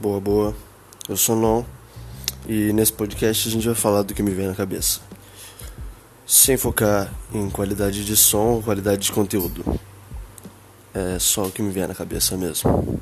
Boa, boa. Eu sou Non e nesse podcast a gente vai falar do que me vem na cabeça. Sem focar em qualidade de som ou qualidade de conteúdo. É só o que me vem na cabeça mesmo.